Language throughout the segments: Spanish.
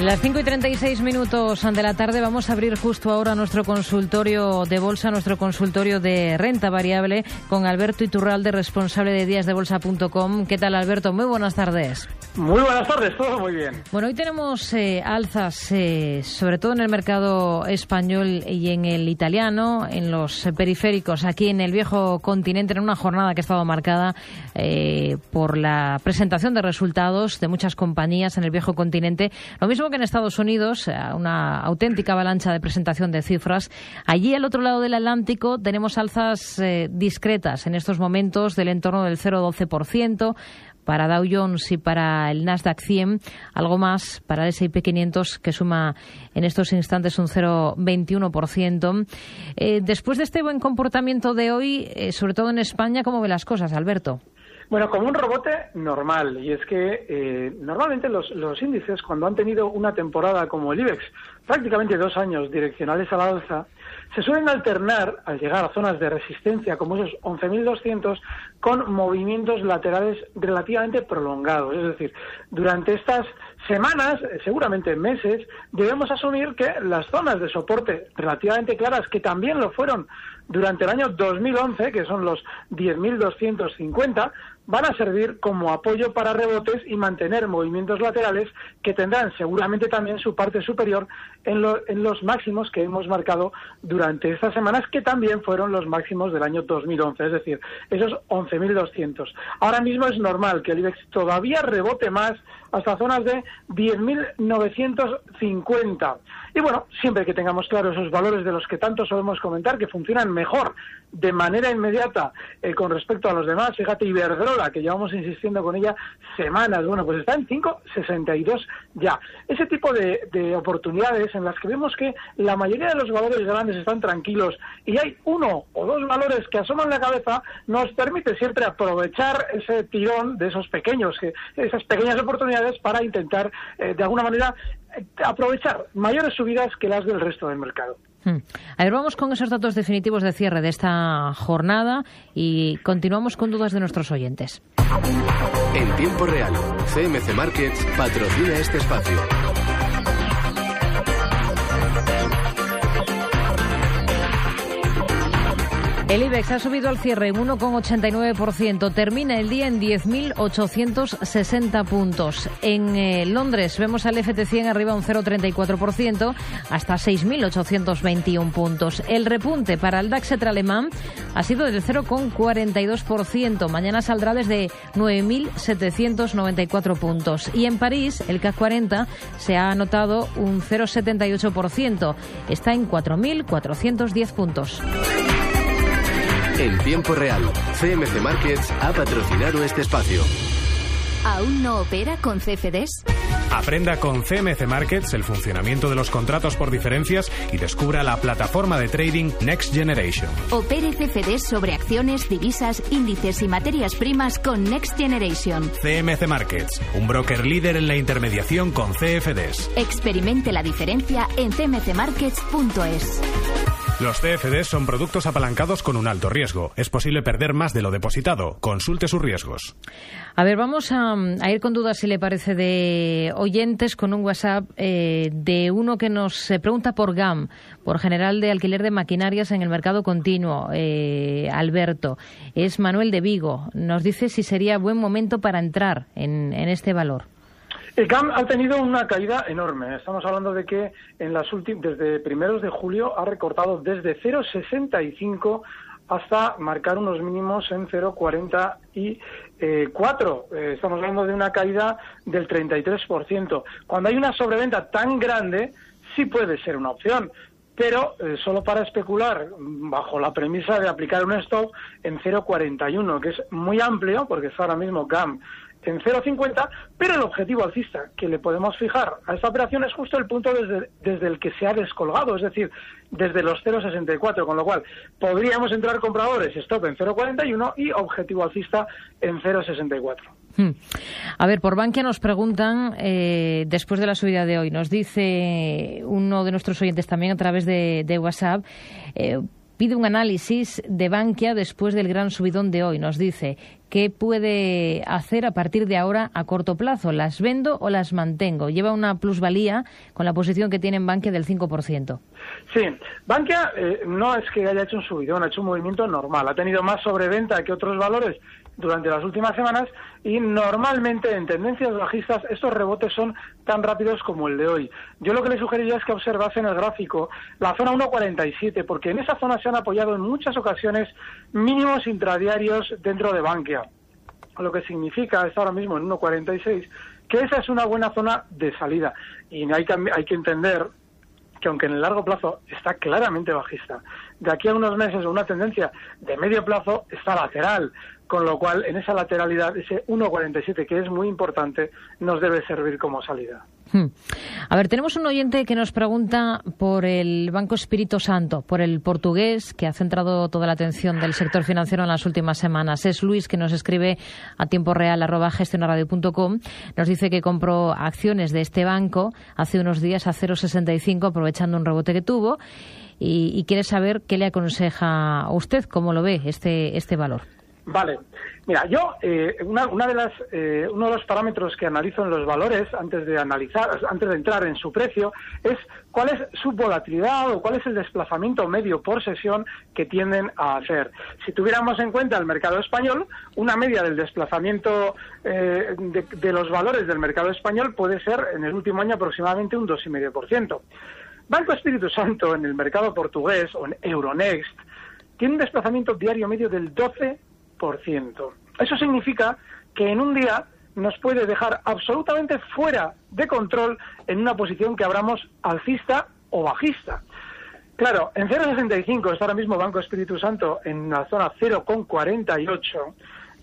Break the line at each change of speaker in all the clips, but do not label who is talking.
Las 5 y 36 minutos de la tarde vamos a abrir justo ahora nuestro consultorio de bolsa, nuestro consultorio de renta variable con Alberto Iturralde, responsable de díasdebolsa.com. ¿Qué tal, Alberto? Muy buenas tardes.
Muy buenas tardes, todo muy bien.
Bueno, hoy tenemos eh, alzas, eh, sobre todo en el mercado español y en el italiano, en los periféricos, aquí en el viejo continente, en una jornada que ha estado marcada eh, por la presentación de resultados de muchas compañías en el viejo continente. Lo mismo que en Estados Unidos, eh, una auténtica avalancha de presentación de cifras. Allí, al otro lado del Atlántico, tenemos alzas eh, discretas en estos momentos del entorno del 0,12% para Dow Jones y para el Nasdaq 100, algo más para el S&P 500 que suma en estos instantes un 0,21%. Eh, después de este buen comportamiento de hoy, eh, sobre todo en España, ¿cómo ve las cosas, Alberto?
Bueno, como un rebote normal, y es que eh, normalmente los, los, índices, cuando han tenido una temporada como el IBEX, prácticamente dos años direccionales a la alza, se suelen alternar al llegar a zonas de resistencia como esos 11.200 con movimientos laterales relativamente prolongados. Es decir, durante estas semanas, seguramente meses, debemos asumir que las zonas de soporte relativamente claras, que también lo fueron durante el año 2011, que son los 10.250, van a servir como apoyo para rebotes y mantener movimientos laterales que tendrán seguramente también su parte superior en, lo, en, los máximos que hemos marcado durante estas semanas, que también fueron los máximos del año 2011, es decir, esos 11.200. Ahora mismo es normal que el IBEX todavía rebote más hasta zonas de 10.950. Y bueno, siempre que tengamos claro esos valores de los que tanto solemos comentar, que funcionan mejor de manera inmediata eh, con respecto a los demás, fíjate, Iberdrola, que llevamos insistiendo con ella semanas, bueno, pues está en 5,62 ya. Ese tipo de, de oportunidades en las que vemos que la mayoría de los valores grandes están tranquilos y hay uno o dos valores que asoman la cabeza, nos permite siempre aprovechar ese tirón de esos pequeños, esas pequeñas oportunidades para intentar, eh, de alguna manera, aprovechar mayores subidas que las del resto del mercado.
Hmm. A vamos con esos datos definitivos de cierre de esta jornada y continuamos con dudas de nuestros oyentes.
En tiempo real, CMC Markets patrocina este espacio.
El IBEX ha subido al cierre en 1,89%. Termina el día en 10.860 puntos. En eh, Londres vemos al FT100 arriba un 0,34% hasta 6.821 puntos. El repunte para el DAX alemán ha sido del 0,42%. Mañana saldrá desde 9.794 puntos. Y en París, el CAC 40 se ha anotado un 0,78%. Está en 4.410 puntos.
En tiempo real, CMC Markets ha patrocinado este espacio.
¿Aún no opera con CFDs?
Aprenda con CMC Markets el funcionamiento de los contratos por diferencias y descubra la plataforma de trading Next Generation.
Opere CFDs sobre acciones, divisas, índices y materias primas con Next Generation.
CMC Markets, un broker líder en la intermediación con CFDs.
Experimente la diferencia en cmcmarkets.es.
Los CFDs son productos apalancados con un alto riesgo. Es posible perder más de lo depositado. Consulte sus riesgos.
A ver, vamos a, a ir con dudas, si le parece, de oyentes con un WhatsApp eh, de uno que nos pregunta por GAM, por General de Alquiler de Maquinarias en el Mercado Continuo, eh, Alberto. Es Manuel de Vigo. Nos dice si sería buen momento para entrar en, en este valor.
El CAM ha tenido una caída enorme. Estamos hablando de que en las desde primeros de julio ha recortado desde 0,65 hasta marcar unos mínimos en 0,44. Eh, estamos hablando de una caída del 33%. Cuando hay una sobreventa tan grande, sí puede ser una opción pero eh, solo para especular bajo la premisa de aplicar un stop en 0,41, que es muy amplio, porque está ahora mismo GAM en 0,50, pero el objetivo alcista que le podemos fijar a esta operación es justo el punto desde, desde el que se ha descolgado, es decir, desde los 0,64, con lo cual podríamos entrar compradores stop en 0,41 y objetivo alcista en 0,64.
Hmm. A ver, por Bankia nos preguntan, eh, después de la subida de hoy, nos dice uno de nuestros oyentes también a través de, WhatsApp, eh, pide un análisis de Bankia después del gran subidón de hoy. Nos dice qué puede hacer a partir de ahora a corto plazo. ¿Las vendo o las mantengo? Lleva una plusvalía con la posición que tiene en Bankia del 5%.
Sí, Bankia eh, no es que haya hecho un subidón, ha hecho un movimiento normal. Ha tenido más sobreventa que otros valores durante las últimas semanas y normalmente en tendencias bajistas estos rebotes son tan rápidos como el de hoy. Yo lo que le sugeriría es que observase en el gráfico la zona 1.47 porque en esa zona se han apoyado en muchas ocasiones mínimos intradiarios dentro de Bankia, lo que significa, está ahora mismo en 1.46, que esa es una buena zona de salida y hay que, hay que entender que aunque en el largo plazo está claramente bajista, de aquí a unos meses una tendencia de medio plazo está lateral, con lo cual en esa lateralidad ese 1.47 que es muy importante nos debe servir como salida.
Hmm. A ver, tenemos un oyente que nos pregunta por el Banco Espíritu Santo, por el portugués que ha centrado toda la atención del sector financiero en las últimas semanas. Es Luis que nos escribe a tiempo real arroba gestionaradio.com. Nos dice que compró acciones de este banco hace unos días a 0,65 aprovechando un rebote que tuvo y, y quiere saber qué le aconseja a usted, cómo lo ve este, este valor.
Vale. Mira, yo, eh, una, una, de las, eh, uno de los parámetros que analizo en los valores antes de analizar, antes de entrar en su precio, es cuál es su volatilidad o cuál es el desplazamiento medio por sesión que tienden a hacer. Si tuviéramos en cuenta el mercado español, una media del desplazamiento eh, de, de los valores del mercado español puede ser en el último año aproximadamente un 2,5%. Banco Espíritu Santo en el mercado portugués o en Euronext tiene un desplazamiento diario medio del 12 eso significa que en un día nos puede dejar absolutamente fuera de control en una posición que abramos alcista o bajista. Claro, en 0,65 está ahora mismo Banco Espíritu Santo en la zona 0,48.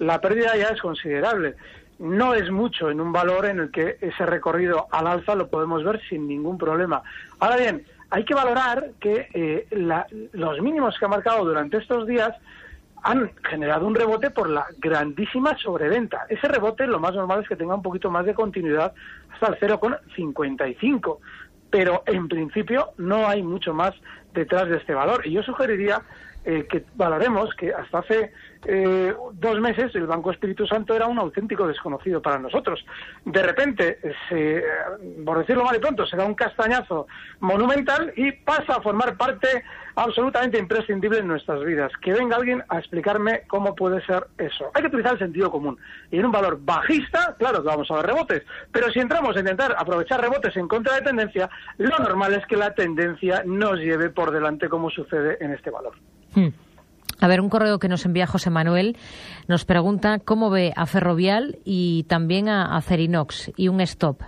La pérdida ya es considerable. No es mucho en un valor en el que ese recorrido al alza lo podemos ver sin ningún problema. Ahora bien, hay que valorar que eh, la, los mínimos que ha marcado durante estos días han generado un rebote por la grandísima sobreventa. Ese rebote lo más normal es que tenga un poquito más de continuidad hasta el 0,55. Pero en principio no hay mucho más detrás de este valor. Y yo sugeriría eh, que valoremos que hasta hace eh, dos meses el Banco Espíritu Santo era un auténtico desconocido para nosotros. De repente, se, por decirlo mal de pronto, se da un castañazo monumental y pasa a formar parte absolutamente imprescindible en nuestras vidas. Que venga alguien a explicarme cómo puede ser eso. Hay que utilizar el sentido común. Y en un valor bajista, claro que vamos a ver rebotes. Pero si entramos a intentar aprovechar rebotes en contra de tendencia, lo normal es que la tendencia nos lleve por delante como sucede en este valor.
Hmm. A ver, un correo que nos envía José Manuel nos pregunta cómo ve a Ferrovial y también a, a Cerinox y un stop.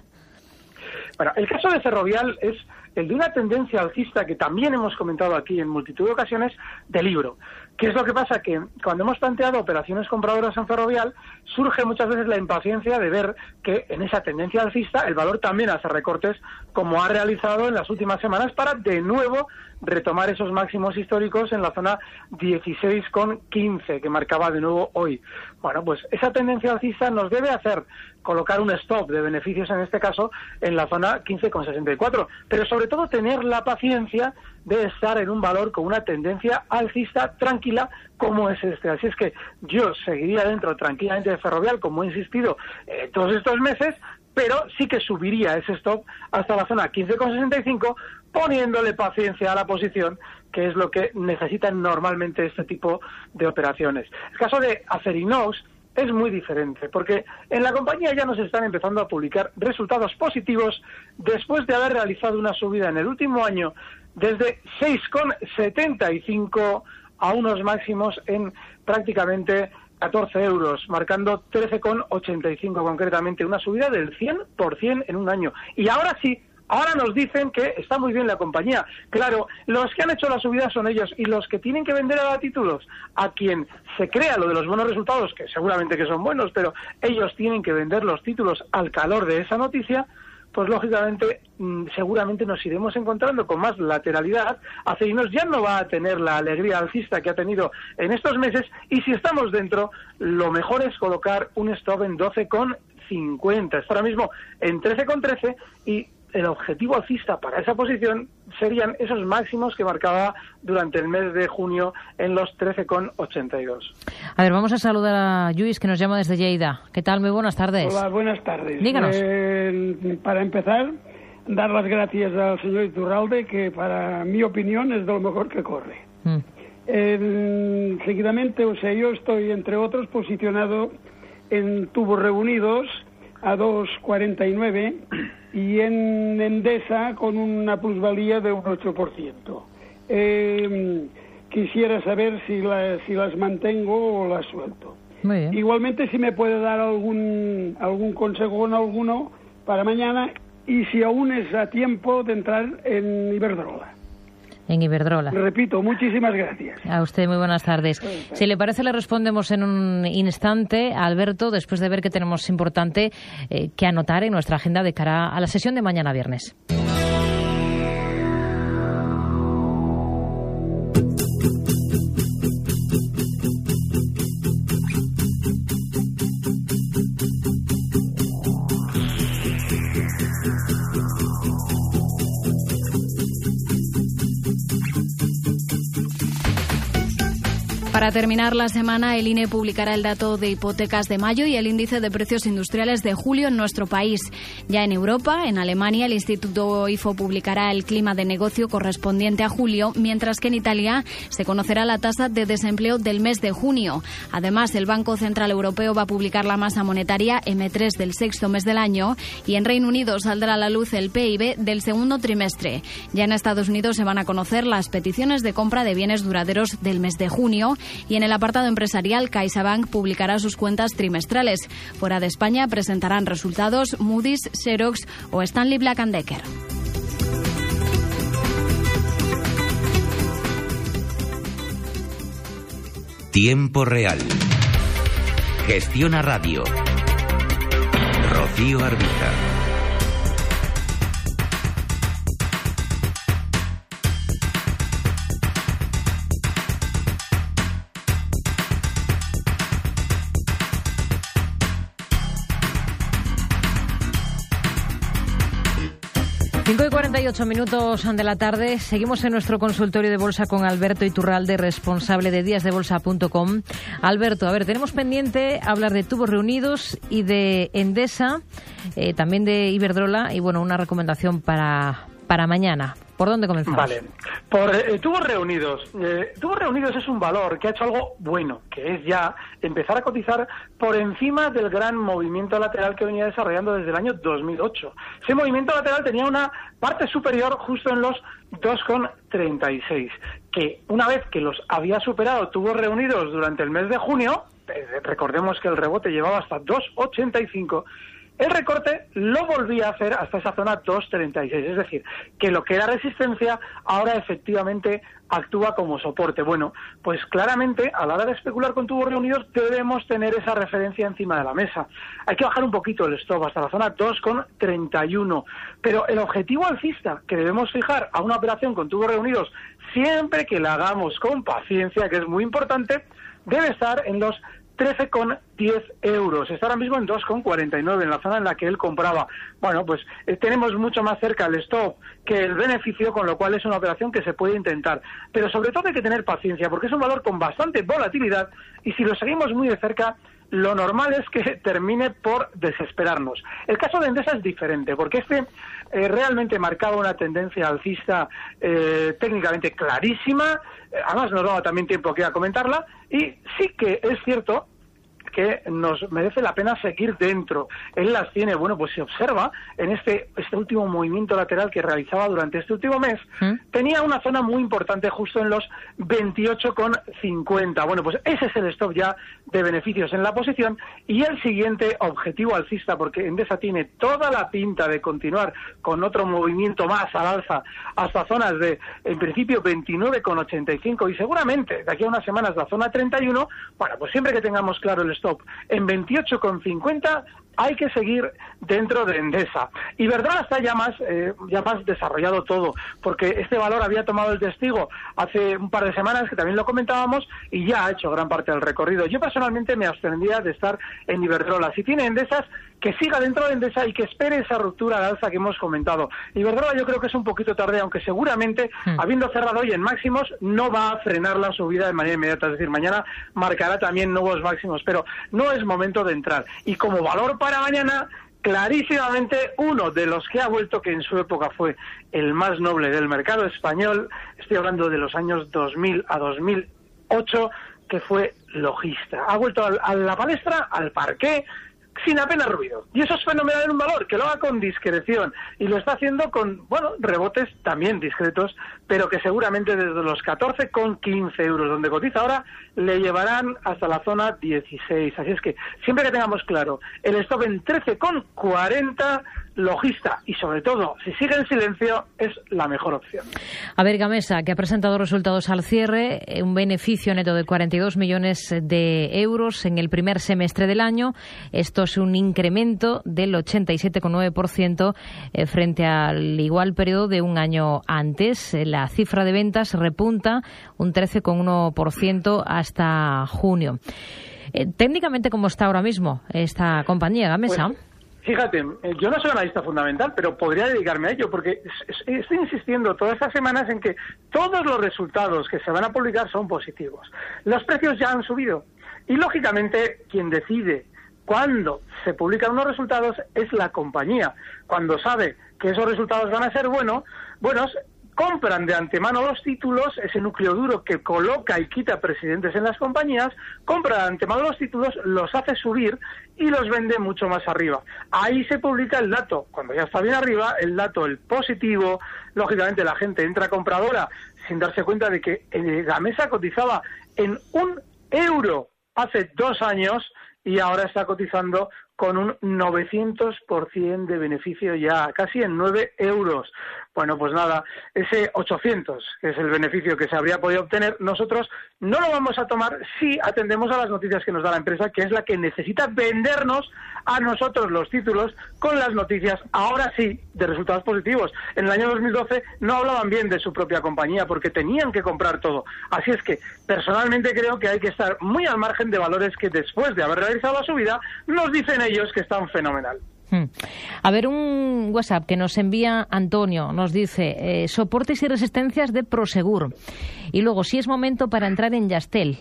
Bueno, el caso de Ferrovial es el de una tendencia alcista que también hemos comentado aquí en multitud de ocasiones de libro. ¿Qué es lo que pasa? Que cuando hemos planteado operaciones compradoras en ferrovial, surge muchas veces la impaciencia de ver que en esa tendencia alcista el valor también hace recortes como ha realizado en las últimas semanas para de nuevo retomar esos máximos históricos en la zona 16,15 que marcaba de nuevo hoy. Bueno, pues esa tendencia alcista nos debe hacer colocar un stop de beneficios en este caso en la zona 15,64, pero sobre todo tener la paciencia de estar en un valor con una tendencia alcista tranquila como es este. Así es que yo seguiría dentro tranquilamente de Ferrovial, como he insistido eh, todos estos meses, pero sí que subiría ese stop hasta la zona 15,65 poniéndole paciencia a la posición, que es lo que necesitan normalmente este tipo de operaciones. El caso de Acerinox es muy diferente, porque en la compañía ya nos están empezando a publicar resultados positivos después de haber realizado una subida en el último año desde 6,75 a unos máximos en prácticamente 14 euros, marcando 13,85 concretamente, una subida del 100% en un año. Y ahora sí, Ahora nos dicen que está muy bien la compañía. Claro, los que han hecho la subida son ellos y los que tienen que vender a títulos a quien se crea lo de los buenos resultados, que seguramente que son buenos, pero ellos tienen que vender los títulos al calor de esa noticia, pues lógicamente mm, seguramente nos iremos encontrando con más lateralidad. Acerinos ya no va a tener la alegría alcista que ha tenido en estos meses y si estamos dentro, lo mejor es colocar un stop en 12,50. Está ahora mismo en 13,13 y el objetivo alcista para esa posición serían esos máximos que marcaba durante el mes de junio en los 13,82.
A ver, vamos a saludar a Luis que nos llama desde Lleida. ¿Qué tal? Muy buenas tardes.
Hola, buenas tardes.
Díganos.
Eh, para empezar, dar las gracias al señor Iturralde, que para mi opinión es de lo mejor que corre.
Mm.
Eh, seguidamente, o sea, yo estoy, entre otros, posicionado en tubos reunidos a 2,49 y en Endesa con una plusvalía de un 8%. Eh, quisiera saber si, la- si las mantengo o las suelto.
Muy bien.
Igualmente, si me puede dar algún, algún consejo con alguno para mañana y si aún es a tiempo de entrar en Iberdrola.
En Iberdrola.
Repito, muchísimas gracias.
A usted muy buenas tardes. Si le parece, le respondemos en un instante a Alberto después de ver que tenemos importante eh, que anotar en nuestra agenda de cara a la sesión de mañana viernes.
Para terminar la semana, el INE publicará el dato de hipotecas de mayo y el índice de precios industriales de julio en nuestro país. Ya en Europa, en Alemania, el Instituto IFO publicará el clima de negocio correspondiente a julio, mientras que en Italia se conocerá la tasa de desempleo del mes de junio. Además, el Banco Central Europeo va a publicar la masa monetaria M3 del sexto mes del año y en Reino Unido saldrá a la luz el PIB del segundo trimestre. Ya en Estados Unidos se van a conocer las peticiones de compra de bienes duraderos del mes de junio y en el apartado empresarial CaixaBank publicará sus cuentas trimestrales. Fuera de España presentarán resultados Moody's, Xerox o Stanley Black Decker.
Tiempo real. Gestiona Radio. Rocío Arbiza.
Cinco y 48 minutos de la tarde. Seguimos en nuestro consultorio de bolsa con Alberto Iturralde, responsable de díasdebolsa.com. Alberto, a ver, tenemos pendiente hablar de tubos reunidos y de Endesa, eh, también de Iberdrola y, bueno, una recomendación para, para mañana. ¿Por dónde comenzamos?
Vale. Por eh, Tubos Reunidos. Eh, Tubos Reunidos es un valor que ha hecho algo bueno, que es ya empezar a cotizar por encima del gran movimiento lateral que venía desarrollando desde el año 2008. Ese movimiento lateral tenía una parte superior justo en los 2,36, que una vez que los había superado Tubos Reunidos durante el mes de junio, eh, recordemos que el rebote llevaba hasta 2,85, el recorte lo volvía a hacer hasta esa zona 2.36, es decir, que lo que era resistencia ahora efectivamente actúa como soporte. Bueno, pues claramente a la hora de especular con tubos reunidos debemos tener esa referencia encima de la mesa. Hay que bajar un poquito el stop hasta la zona 2.31, pero el objetivo alcista que debemos fijar a una operación con tubos reunidos siempre que la hagamos con paciencia, que es muy importante, debe estar en los 13,10 euros. Está ahora mismo en 2,49 en la zona en la que él compraba. Bueno, pues eh, tenemos mucho más cerca el stop que el beneficio, con lo cual es una operación que se puede intentar. Pero sobre todo hay que tener paciencia, porque es un valor con bastante volatilidad y si lo seguimos muy de cerca, lo normal es que termine por desesperarnos. El caso de Endesa es diferente, porque este eh, realmente marcaba una tendencia alcista eh, técnicamente clarísima, eh, además nos daba también tiempo aquí a comentarla, y sí que es cierto que nos merece la pena seguir dentro. Él las tiene, bueno, pues se observa en este, este último movimiento lateral que realizaba durante este último mes, tenía una zona muy importante justo en los 28,50. Bueno, pues ese es el stop ya de beneficios en la posición y el siguiente objetivo alcista, porque Endesa tiene toda la pinta de continuar con otro movimiento más al alza hasta zonas de, en principio, 29,85 y seguramente de aquí a unas semanas la zona 31, bueno, pues siempre que tengamos claro el stop en 28,50 hay que seguir dentro de Endesa. Y Verdad está ya más, eh, ya más desarrollado todo, porque este valor había tomado el testigo hace un par de semanas, que también lo comentábamos, y ya ha hecho gran parte del recorrido. Yo personalmente me abstendría de estar en Iberdrola. Si tiene Endesas, que siga dentro de Endesa y que espere esa ruptura de alza que hemos comentado. Iberdrola yo creo que es un poquito tarde, aunque seguramente, hmm. habiendo cerrado hoy en máximos, no va a frenar la subida de manera inmediata. Es decir, mañana marcará también nuevos máximos, pero no es momento de entrar. Y como valor para mañana, clarísimamente uno de los que ha vuelto, que en su época fue el más noble del mercado español, estoy hablando de los años 2000 a 2008, que fue logista. Ha vuelto a la palestra, al parqué, sin apenas ruido. Y eso es fenomenal en un valor, que lo haga con discreción. Y lo está haciendo con, bueno, rebotes también discretos, pero que seguramente desde los 14 con 15 euros, donde cotiza ahora, le llevarán hasta la zona 16. Así es que siempre que tengamos claro el stop en 13 con 40, logista y sobre todo si sigue en silencio es la mejor opción.
A ver, Gamesa, que ha presentado resultados al cierre, eh, un beneficio neto de 42 millones de euros en el primer semestre del año. Esto es un incremento del 87,9% eh, frente al igual periodo de un año antes. Eh, la cifra de ventas repunta un 13,1% hasta junio. técnicamente, ¿cómo está ahora mismo esta compañía, Gamesa?
Pues, Fíjate, eh, yo no soy analista fundamental, pero podría dedicarme a ello, porque estoy insistiendo todas estas semanas en que todos los resultados que se van a publicar son positivos. Los precios ya han subido y, lógicamente, quien decide cuándo se publican unos resultados es la compañía. Cuando sabe que esos resultados van a ser buenos, buenos, compran de antemano los títulos, ese núcleo duro que coloca y quita presidentes en las compañías, compra de antemano los títulos, los hace subir y los vende mucho más arriba. Ahí se publica el dato, cuando ya está bien arriba, el dato, el positivo, lógicamente la gente entra compradora sin darse cuenta de que la mesa cotizaba en un euro hace dos años y ahora está cotizando con un 900% de beneficio ya, casi en 9 euros. Bueno, pues nada, ese 800, que es el beneficio que se habría podido obtener, nosotros no lo vamos a tomar si atendemos a las noticias que nos da la empresa, que es la que necesita vendernos a nosotros los títulos con las noticias, ahora sí, de resultados positivos. En el año 2012 no hablaban bien de su propia compañía porque tenían que comprar todo. Así es que personalmente creo que hay que estar muy al margen de valores que después de haber realizado la subida nos dicen ellos que están fenomenal. Hmm.
A ver, un WhatsApp que nos envía Antonio nos dice eh, soportes y resistencias de Prosegur. Y luego, si es momento para entrar en Yastel.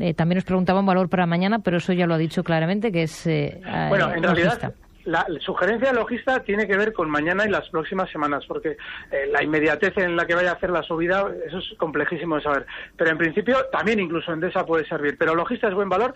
Eh, también nos preguntaba un valor para mañana, pero eso ya lo ha dicho claramente, que es. Eh,
bueno, en realidad. La, sugerencia de logista tiene que ver con mañana y las próximas semanas, porque la inmediatez en la que vaya a hacer la subida, eso es complejísimo de saber. Pero en principio también incluso Endesa puede servir. Pero logista es buen valor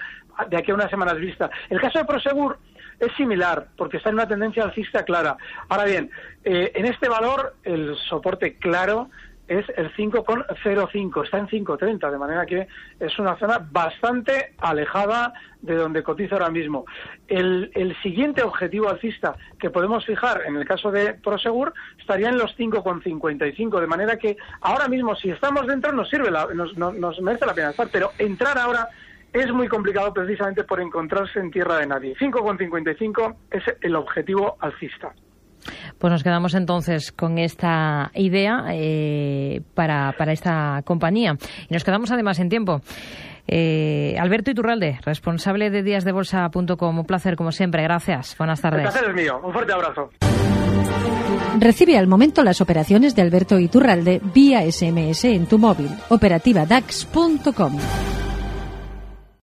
de aquí a unas semanas vista. El caso de Prosegur es similar, porque está en una tendencia alcista clara. Ahora bien, eh, en este valor el soporte claro es el 5,05, está en 5,30, de manera que es una zona bastante alejada de donde cotiza ahora mismo. El, el, siguiente objetivo alcista que podemos fijar en el caso de Prosegur estaría en los 5,55, de manera que ahora mismo si estamos dentro nos sirve, nos, nos merece la pena estar, pero entrar ahora es muy complicado precisamente por encontrarse en tierra de nadie. 5,55 es el objetivo alcista.
Pues nos quedamos entonces con esta idea eh, para, para, esta compañía. Y nos quedamos además en tiempo. Eh, Alberto Iturralde, responsable de díasdebolsa.com. Un placer, como siempre. Gracias. Buenas tardes.
El placer es mío. Un fuerte abrazo.
Recibe al momento las operaciones de Alberto Iturralde vía SMS en tu móvil. Operativa DAX.com.